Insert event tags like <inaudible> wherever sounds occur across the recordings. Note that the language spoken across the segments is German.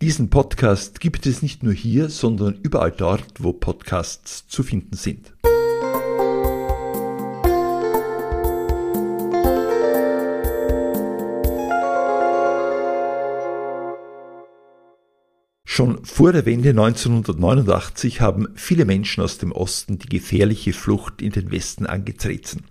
Diesen Podcast gibt es nicht nur hier, sondern überall dort, wo Podcasts zu finden sind. Schon vor der Wende 1989 haben viele Menschen aus dem Osten die gefährliche Flucht in den Westen angetreten.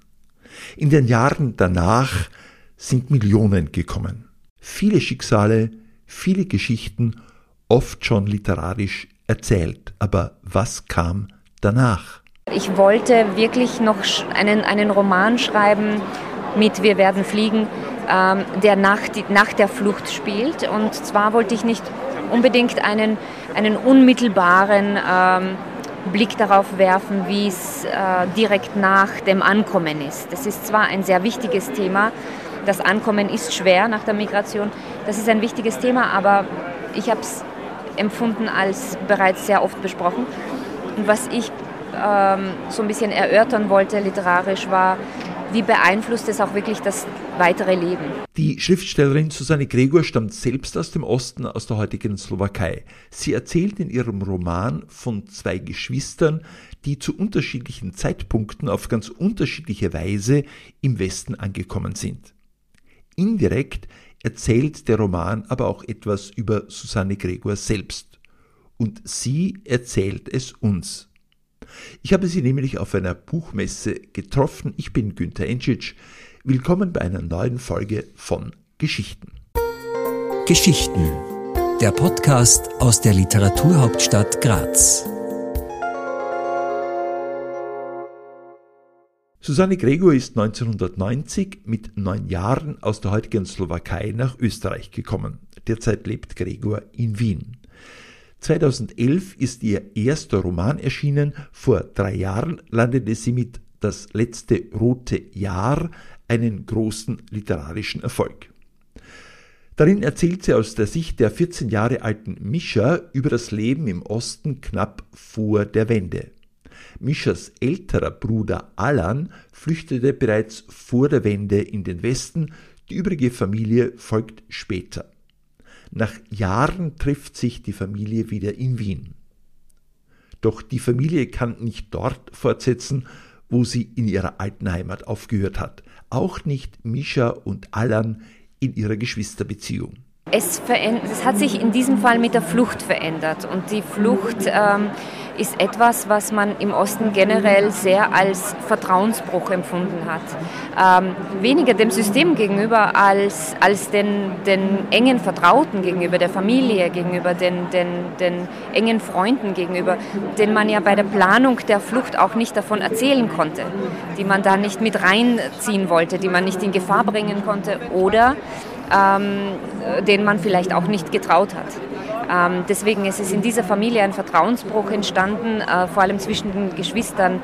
In den Jahren danach sind Millionen gekommen. Viele Schicksale, viele Geschichten, oft schon literarisch erzählt. Aber was kam danach? Ich wollte wirklich noch einen, einen Roman schreiben mit Wir werden fliegen, ähm, der nach, die, nach der Flucht spielt. Und zwar wollte ich nicht unbedingt einen, einen unmittelbaren ähm, Blick darauf werfen, wie es äh, direkt nach dem Ankommen ist. Das ist zwar ein sehr wichtiges Thema, das Ankommen ist schwer nach der Migration. Das ist ein wichtiges Thema, aber ich habe es empfunden als bereits sehr oft besprochen. Und was ich ähm, so ein bisschen erörtern wollte literarisch war, wie beeinflusst es auch wirklich das weitere Leben. Die Schriftstellerin Susanne Gregor stammt selbst aus dem Osten, aus der heutigen Slowakei. Sie erzählt in ihrem Roman von zwei Geschwistern, die zu unterschiedlichen Zeitpunkten auf ganz unterschiedliche Weise im Westen angekommen sind. Indirekt erzählt der Roman aber auch etwas über Susanne Gregor selbst. Und sie erzählt es uns. Ich habe sie nämlich auf einer Buchmesse getroffen. Ich bin Günther Enschitsch. Willkommen bei einer neuen Folge von Geschichten. Geschichten. Der Podcast aus der Literaturhauptstadt Graz. Susanne Gregor ist 1990 mit neun Jahren aus der heutigen Slowakei nach Österreich gekommen. Derzeit lebt Gregor in Wien. 2011 ist ihr erster Roman erschienen. Vor drei Jahren landete sie mit Das letzte rote Jahr einen großen literarischen Erfolg. Darin erzählt sie aus der Sicht der 14 Jahre alten Mischa über das Leben im Osten knapp vor der Wende. Mischas älterer Bruder Alan flüchtete bereits vor der Wende in den Westen, die übrige Familie folgt später. Nach Jahren trifft sich die Familie wieder in Wien. Doch die Familie kann nicht dort fortsetzen, wo sie in ihrer alten Heimat aufgehört hat. Auch nicht Mischa und Alan in ihrer Geschwisterbeziehung. Es, es, hat sich in diesem Fall mit der Flucht verändert. Und die Flucht ähm, ist etwas, was man im Osten generell sehr als Vertrauensbruch empfunden hat. Ähm, weniger dem System gegenüber als, als den, den engen Vertrauten gegenüber, der Familie gegenüber, den, den, den engen Freunden gegenüber, denen man ja bei der Planung der Flucht auch nicht davon erzählen konnte, die man da nicht mit reinziehen wollte, die man nicht in Gefahr bringen konnte oder ähm, denen man vielleicht auch nicht getraut hat. Ähm, deswegen ist es in dieser Familie ein Vertrauensbruch entstanden, äh, vor allem zwischen den Geschwistern,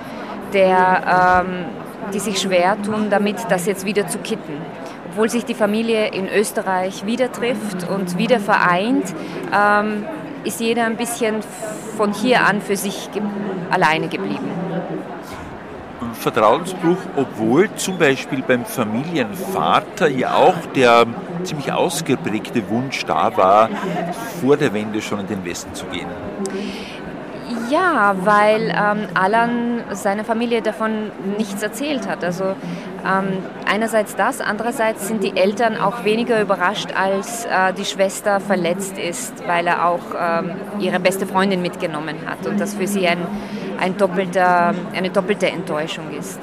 der, ähm, die sich schwer tun, damit das jetzt wieder zu kitten. Obwohl sich die Familie in Österreich wieder trifft und wieder vereint, ähm, ist jeder ein bisschen von hier an für sich ge alleine geblieben. Vertrauensbruch, obwohl zum Beispiel beim Familienvater ja auch der ziemlich ausgeprägte Wunsch da war, vor der Wende schon in den Westen zu gehen. Ja, weil ähm, Alan seiner Familie davon nichts erzählt hat. Also ähm, einerseits das, andererseits sind die Eltern auch weniger überrascht, als äh, die Schwester verletzt ist, weil er auch ähm, ihre beste Freundin mitgenommen hat und das für sie ein, ein doppelter, eine doppelte Enttäuschung ist.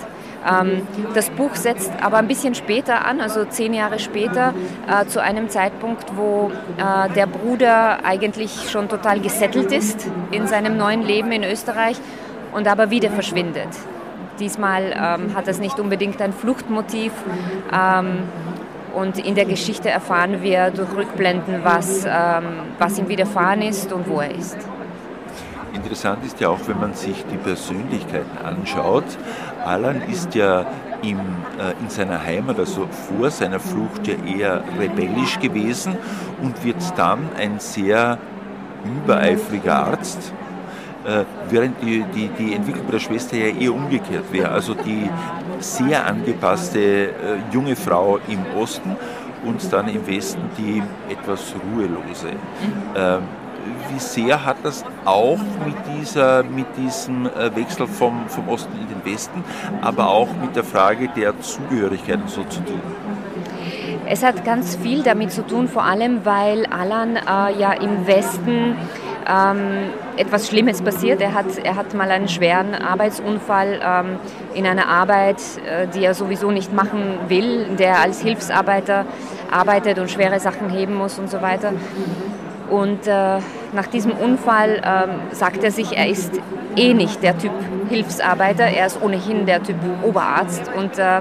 Ähm, das Buch setzt aber ein bisschen später an, also zehn Jahre später, äh, zu einem Zeitpunkt, wo äh, der Bruder eigentlich schon total gesettelt ist in seinem neuen Leben in Österreich und aber wieder verschwindet. Diesmal ähm, hat es nicht unbedingt ein Fluchtmotiv. Ähm, und in der Geschichte erfahren wir durch Rückblenden, was, ähm, was ihm widerfahren ist und wo er ist. Interessant ist ja auch, wenn man sich die Persönlichkeiten anschaut. Alan ist ja im, äh, in seiner Heimat, also vor seiner Flucht, ja eher rebellisch gewesen und wird dann ein sehr übereifriger Arzt, äh, während die, die, die Entwicklung bei der Schwester ja eher umgekehrt wäre. Also die sehr angepasste äh, junge Frau im Osten und dann im Westen die etwas ruhelose. Ähm, wie sehr hat das auch mit, dieser, mit diesem äh, Wechsel vom, vom Osten in den Westen, aber auch mit der Frage der Zugehörigkeit so zu tun? Es hat ganz viel damit zu tun, vor allem weil Alan äh, ja im Westen ähm, etwas Schlimmes passiert. Er hat, er hat mal einen schweren Arbeitsunfall ähm, in einer Arbeit, äh, die er sowieso nicht machen will, in der er als Hilfsarbeiter arbeitet und schwere Sachen heben muss und so weiter. Und äh, nach diesem Unfall ähm, sagt er sich, er ist eh nicht der Typ Hilfsarbeiter, er ist ohnehin der Typ Oberarzt und äh,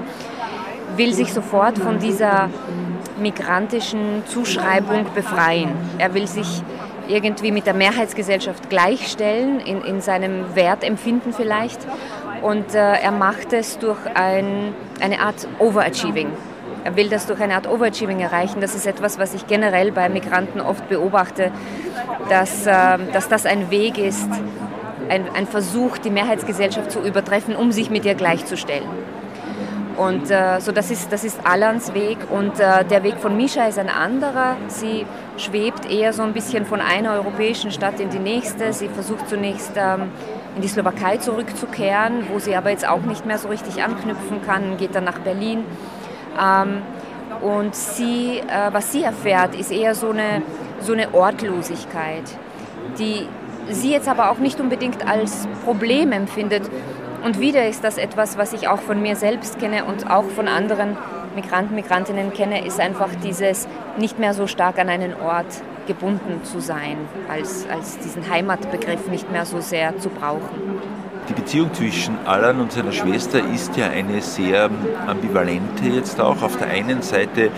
will sich sofort von dieser migrantischen Zuschreibung befreien. Er will sich irgendwie mit der Mehrheitsgesellschaft gleichstellen, in, in seinem Wertempfinden vielleicht. Und äh, er macht es durch ein, eine Art Overachieving. Er will das durch eine Art Overachieving erreichen. Das ist etwas, was ich generell bei Migranten oft beobachte, dass, äh, dass das ein Weg ist, ein, ein Versuch, die Mehrheitsgesellschaft zu übertreffen, um sich mit ihr gleichzustellen. Und äh, so das ist, das ist Alans Weg und äh, der Weg von Misha ist ein anderer. Sie schwebt eher so ein bisschen von einer europäischen Stadt in die nächste. Sie versucht zunächst ähm, in die Slowakei zurückzukehren, wo sie aber jetzt auch nicht mehr so richtig anknüpfen kann, geht dann nach Berlin. Ähm, und sie, äh, was sie erfährt, ist eher so eine, so eine Ortlosigkeit, die sie jetzt aber auch nicht unbedingt als Problem empfindet. Und wieder ist das etwas, was ich auch von mir selbst kenne und auch von anderen Migranten, Migrantinnen kenne, ist einfach dieses nicht mehr so stark an einen Ort gebunden zu sein, als, als diesen Heimatbegriff nicht mehr so sehr zu brauchen. Die Beziehung zwischen Alan und seiner Schwester ist ja eine sehr ambivalente jetzt auch. Auf der einen Seite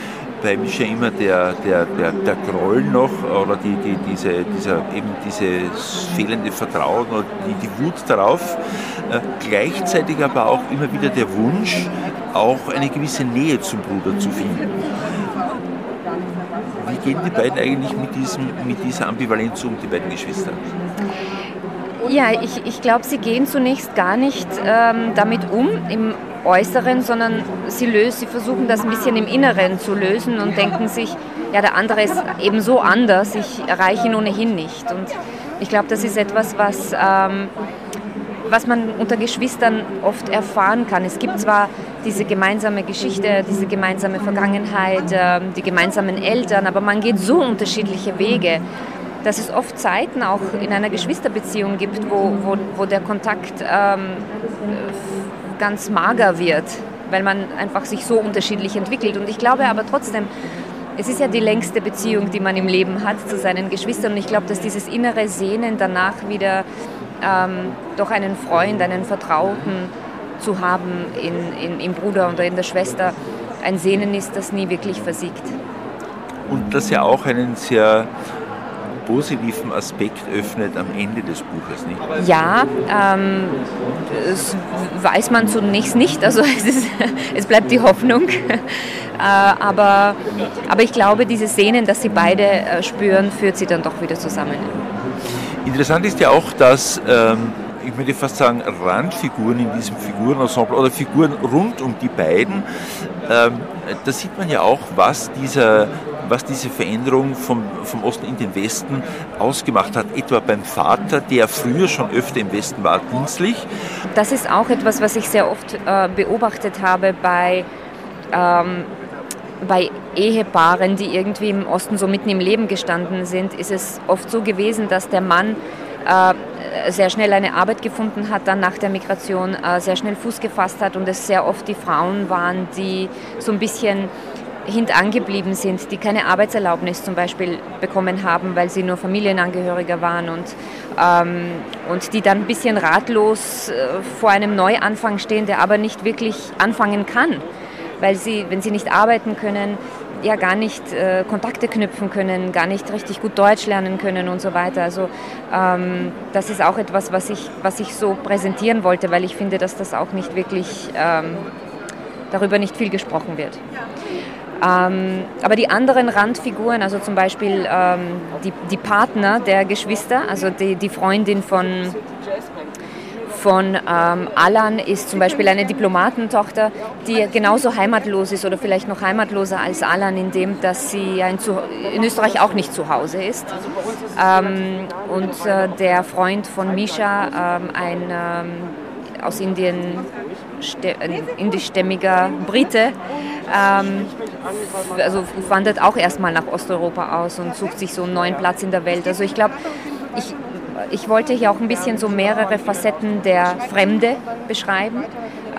mich ja immer der, der, der, der Groll noch oder die, die, diese, dieser, eben dieses fehlende Vertrauen oder die, die Wut darauf. Äh, gleichzeitig aber auch immer wieder der Wunsch, auch eine gewisse Nähe zum Bruder zu finden. Wie gehen die beiden eigentlich mit, diesem, mit dieser Ambivalenz um, die beiden Geschwister? Ja, ich, ich glaube, sie gehen zunächst gar nicht ähm, damit um im Äußeren, sondern sie, lösen, sie versuchen das ein bisschen im Inneren zu lösen und denken sich, ja, der andere ist eben so anders, ich erreiche ihn ohnehin nicht. Und ich glaube, das ist etwas, was, ähm, was man unter Geschwistern oft erfahren kann. Es gibt zwar diese gemeinsame Geschichte, diese gemeinsame Vergangenheit, äh, die gemeinsamen Eltern, aber man geht so unterschiedliche Wege dass es oft Zeiten auch in einer Geschwisterbeziehung gibt, wo, wo, wo der Kontakt ähm, ganz mager wird, weil man einfach sich so unterschiedlich entwickelt. Und ich glaube aber trotzdem, es ist ja die längste Beziehung, die man im Leben hat zu seinen Geschwistern. Und ich glaube, dass dieses innere Sehnen danach wieder ähm, doch einen Freund, einen Vertrauten zu haben in, in, im Bruder oder in der Schwester ein Sehnen ist, das nie wirklich versiegt. Und das ja auch einen sehr positiven Aspekt öffnet am Ende des Buches, nicht? Ja, ähm, das weiß man zunächst nicht, also <laughs> es, ist, es bleibt die Hoffnung. <laughs> äh, aber, aber ich glaube, diese Szenen, dass sie beide äh, spüren, führt sie dann doch wieder zusammen. Interessant ist ja auch, dass ähm, ich würde fast sagen, Randfiguren in diesem Figurenensemble oder Figuren rund um die beiden, ähm, da sieht man ja auch, was dieser was diese Veränderung vom, vom Osten in den Westen ausgemacht hat. Etwa beim Vater, der früher schon öfter im Westen war, dienstlich. Das ist auch etwas, was ich sehr oft äh, beobachtet habe bei, ähm, bei Ehepaaren, die irgendwie im Osten so mitten im Leben gestanden sind. Ist es oft so gewesen, dass der Mann äh, sehr schnell eine Arbeit gefunden hat, dann nach der Migration äh, sehr schnell Fuß gefasst hat und es sehr oft die Frauen waren, die so ein bisschen hintangeblieben sind, die keine Arbeitserlaubnis zum Beispiel bekommen haben, weil sie nur Familienangehöriger waren und, ähm, und die dann ein bisschen ratlos äh, vor einem Neuanfang stehen, der aber nicht wirklich anfangen kann, weil sie, wenn sie nicht arbeiten können, ja gar nicht äh, Kontakte knüpfen können, gar nicht richtig gut Deutsch lernen können und so weiter. Also ähm, das ist auch etwas, was ich, was ich so präsentieren wollte, weil ich finde, dass das auch nicht wirklich ähm, darüber nicht viel gesprochen wird. Ähm, aber die anderen Randfiguren, also zum Beispiel ähm, die, die, Partner der Geschwister, also die, die Freundin von, von ähm, Alan ist zum Beispiel eine Diplomatentochter, die genauso heimatlos ist oder vielleicht noch heimatloser als Alan, in dem, dass sie in, in Österreich auch nicht zu Hause ist. Ähm, und äh, der Freund von Misha, ähm, ein ähm, aus Indien indischstämmiger Brite, ähm, also wandert auch erstmal nach Osteuropa aus und sucht sich so einen neuen Platz in der Welt. Also ich glaube, ich, ich wollte hier auch ein bisschen so mehrere Facetten der Fremde beschreiben.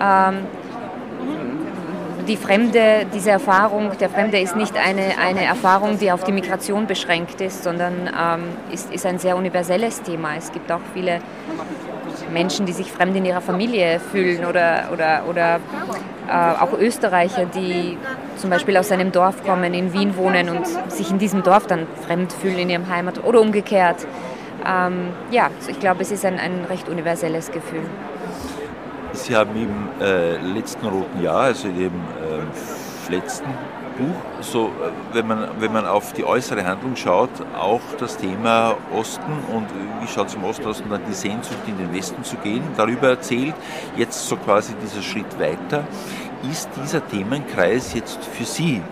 Ähm, die Fremde, diese Erfahrung der Fremde ist nicht eine, eine Erfahrung, die auf die Migration beschränkt ist, sondern ähm, ist, ist ein sehr universelles Thema. Es gibt auch viele Menschen, die sich fremd in ihrer Familie fühlen oder, oder, oder äh, auch Österreicher, die zum Beispiel aus einem Dorf kommen, in Wien wohnen und sich in diesem Dorf dann fremd fühlen in ihrem Heimat oder umgekehrt. Ähm, ja, ich glaube, es ist ein, ein recht universelles Gefühl. Sie haben im äh, letzten roten Jahr, also in dem äh, letzten Buch, so, äh, wenn, man, wenn man auf die äußere Handlung schaut, auch das Thema Osten und wie schaut es im Ostosten dann die Sehnsucht in den Westen zu gehen, darüber erzählt. Jetzt so quasi dieser Schritt weiter. Ist dieser Themenkreis jetzt für Sie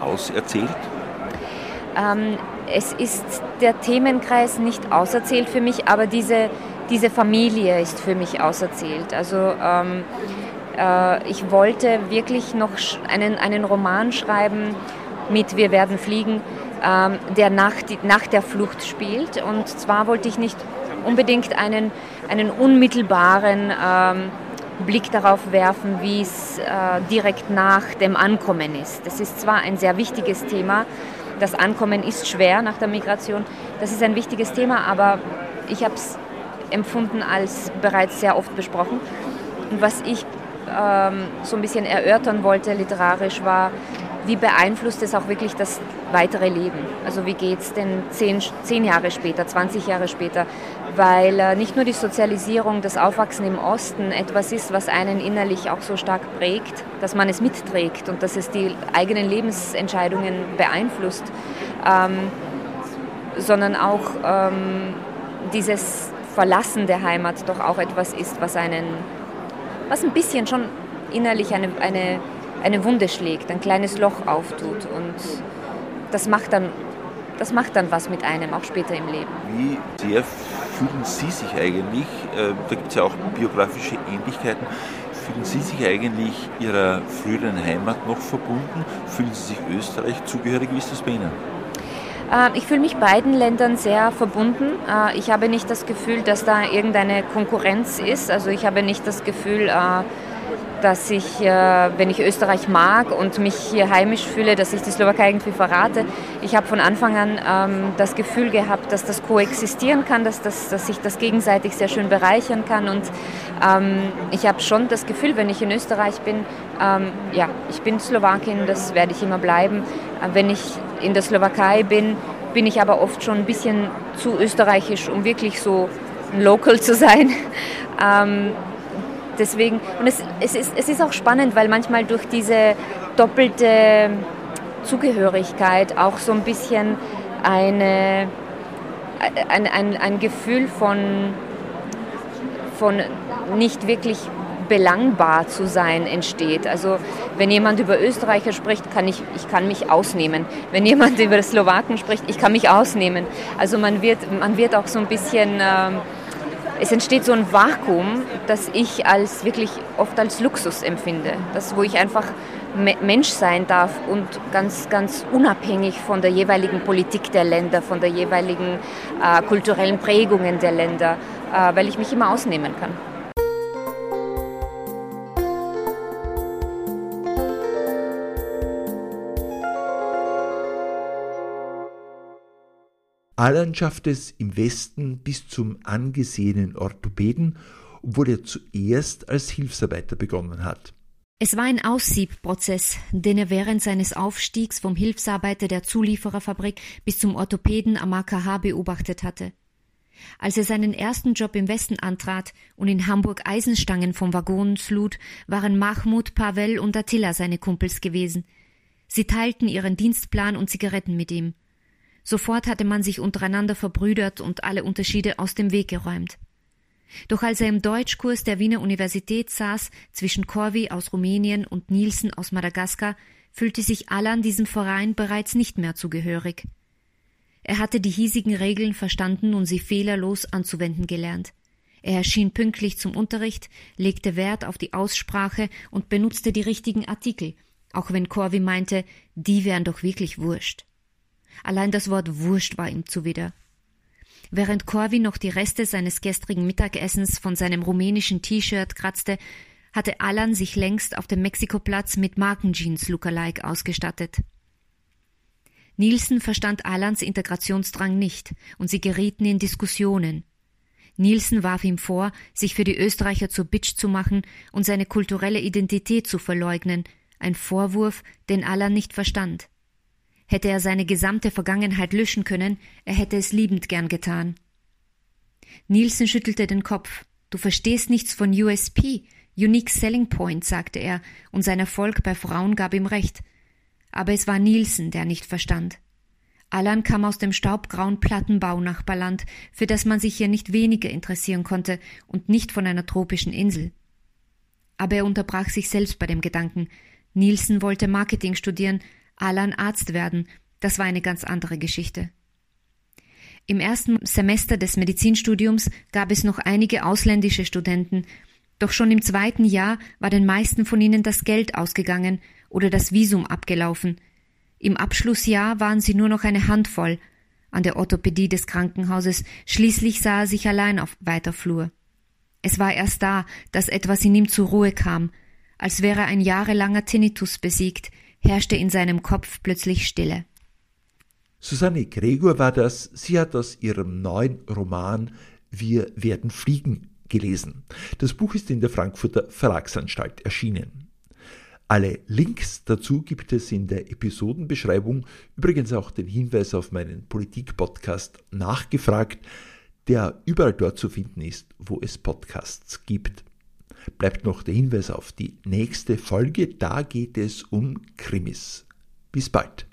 auserzählt? Ähm, es ist der Themenkreis nicht auserzählt für mich, aber diese, diese Familie ist für mich auserzählt. Also ähm, äh, ich wollte wirklich noch einen, einen Roman schreiben mit Wir werden fliegen, ähm, der nach, die, nach der Flucht spielt. Und zwar wollte ich nicht unbedingt einen, einen unmittelbaren ähm, Blick darauf werfen, wie es äh, direkt nach dem Ankommen ist. Das ist zwar ein sehr wichtiges Thema, das Ankommen ist schwer nach der Migration, das ist ein wichtiges Thema, aber ich habe es empfunden als bereits sehr oft besprochen. Und was ich ähm, so ein bisschen erörtern wollte literarisch war, wie beeinflusst es auch wirklich das weitere Leben? Also wie geht es denn zehn, zehn Jahre später, 20 Jahre später? Weil äh, nicht nur die Sozialisierung, das Aufwachsen im Osten etwas ist, was einen innerlich auch so stark prägt, dass man es mitträgt und dass es die eigenen Lebensentscheidungen beeinflusst, ähm, sondern auch ähm, dieses Verlassen der Heimat doch auch etwas ist, was einen was ein bisschen schon innerlich eine, eine, eine Wunde schlägt, ein kleines Loch auftut. Und das macht dann, das macht dann was mit einem, auch später im Leben. Wie sehr fühlen Sie sich eigentlich, äh, da gibt es ja auch biografische Ähnlichkeiten, fühlen Sie sich eigentlich Ihrer früheren Heimat noch verbunden? Fühlen Sie sich Österreich zugehörig? Wie ist das bei Ihnen? Äh, ich fühle mich beiden Ländern sehr verbunden. Äh, ich habe nicht das Gefühl, dass da irgendeine Konkurrenz ist. Also ich habe nicht das Gefühl, dass ich, wenn ich Österreich mag und mich hier heimisch fühle, dass ich die Slowakei irgendwie verrate. Ich habe von Anfang an ähm, das Gefühl gehabt, dass das koexistieren kann, dass, das, dass sich das gegenseitig sehr schön bereichern kann. Und ähm, ich habe schon das Gefühl, wenn ich in Österreich bin, ähm, ja, ich bin Slowakin, das werde ich immer bleiben. wenn ich in der Slowakei bin, bin ich aber oft schon ein bisschen zu österreichisch, um wirklich so ein Local zu sein. <laughs> Ähm, deswegen, und es, es, ist, es ist auch spannend, weil manchmal durch diese doppelte Zugehörigkeit auch so ein bisschen eine, ein, ein, ein Gefühl von, von nicht wirklich belangbar zu sein entsteht. Also wenn jemand über Österreicher spricht, kann ich, ich kann mich ausnehmen. Wenn jemand <laughs> über Slowaken spricht, ich kann mich ausnehmen. Also man wird, man wird auch so ein bisschen, äh, es entsteht so ein Vakuum, das ich als wirklich oft als Luxus empfinde. Das, wo ich einfach Mensch sein darf und ganz, ganz unabhängig von der jeweiligen Politik der Länder, von der jeweiligen äh, kulturellen Prägungen der Länder, äh, weil ich mich immer ausnehmen kann. Alan schaffte es im Westen bis zum angesehenen Orthopäden, obwohl er zuerst als Hilfsarbeiter begonnen hat. Es war ein Aussiebprozess, den er während seines Aufstiegs vom Hilfsarbeiter der Zuliefererfabrik bis zum Orthopäden am AKH beobachtet hatte. Als er seinen ersten Job im Westen antrat und in Hamburg Eisenstangen vom Waggon lud, waren Mahmoud, Pavel und Attila seine Kumpels gewesen. Sie teilten ihren Dienstplan und Zigaretten mit ihm. Sofort hatte man sich untereinander verbrüdert und alle Unterschiede aus dem Weg geräumt. Doch als er im Deutschkurs der Wiener Universität saß, zwischen Corvi aus Rumänien und Nielsen aus Madagaskar, fühlte sich Alan diesem Verein bereits nicht mehr zugehörig. Er hatte die hiesigen Regeln verstanden und sie fehlerlos anzuwenden gelernt. Er erschien pünktlich zum Unterricht, legte Wert auf die Aussprache und benutzte die richtigen Artikel, auch wenn Corvi meinte, die wären doch wirklich wurscht. Allein das Wort wurscht war ihm zuwider. Während Corvi noch die Reste seines gestrigen Mittagessens von seinem rumänischen T-Shirt kratzte, hatte Alan sich längst auf dem Mexikoplatz mit Markenjeans Lookalike ausgestattet. Nielsen verstand Alans Integrationsdrang nicht, und sie gerieten in Diskussionen. Nielsen warf ihm vor, sich für die Österreicher zur Bitch zu machen und seine kulturelle Identität zu verleugnen, ein Vorwurf, den Alan nicht verstand. Hätte er seine gesamte Vergangenheit löschen können, er hätte es liebend gern getan. Nielsen schüttelte den Kopf. Du verstehst nichts von USP, Unique Selling Point, sagte er, und sein Erfolg bei Frauen gab ihm recht. Aber es war Nielsen, der nicht verstand. Allan kam aus dem staubgrauen Plattenbau-Nachbarland, für das man sich hier nicht weniger interessieren konnte und nicht von einer tropischen Insel. Aber er unterbrach sich selbst bei dem Gedanken. Nielsen wollte Marketing studieren, Alan Arzt werden. Das war eine ganz andere Geschichte. Im ersten Semester des Medizinstudiums gab es noch einige ausländische Studenten, doch schon im zweiten Jahr war den meisten von ihnen das Geld ausgegangen oder das Visum abgelaufen – im Abschlussjahr waren sie nur noch eine Handvoll an der Orthopädie des Krankenhauses, schließlich sah er sich allein auf weiter Flur. Es war erst da, dass etwas in ihm zur Ruhe kam, als wäre ein jahrelanger Tinnitus besiegt, herrschte in seinem Kopf plötzlich Stille. Susanne Gregor war das, sie hat aus ihrem neuen Roman Wir werden fliegen gelesen. Das Buch ist in der Frankfurter Verlagsanstalt erschienen. Alle Links dazu gibt es in der Episodenbeschreibung, übrigens auch den Hinweis auf meinen Politik-Podcast Nachgefragt, der überall dort zu finden ist, wo es Podcasts gibt. Bleibt noch der Hinweis auf die nächste Folge, da geht es um Krimis. Bis bald.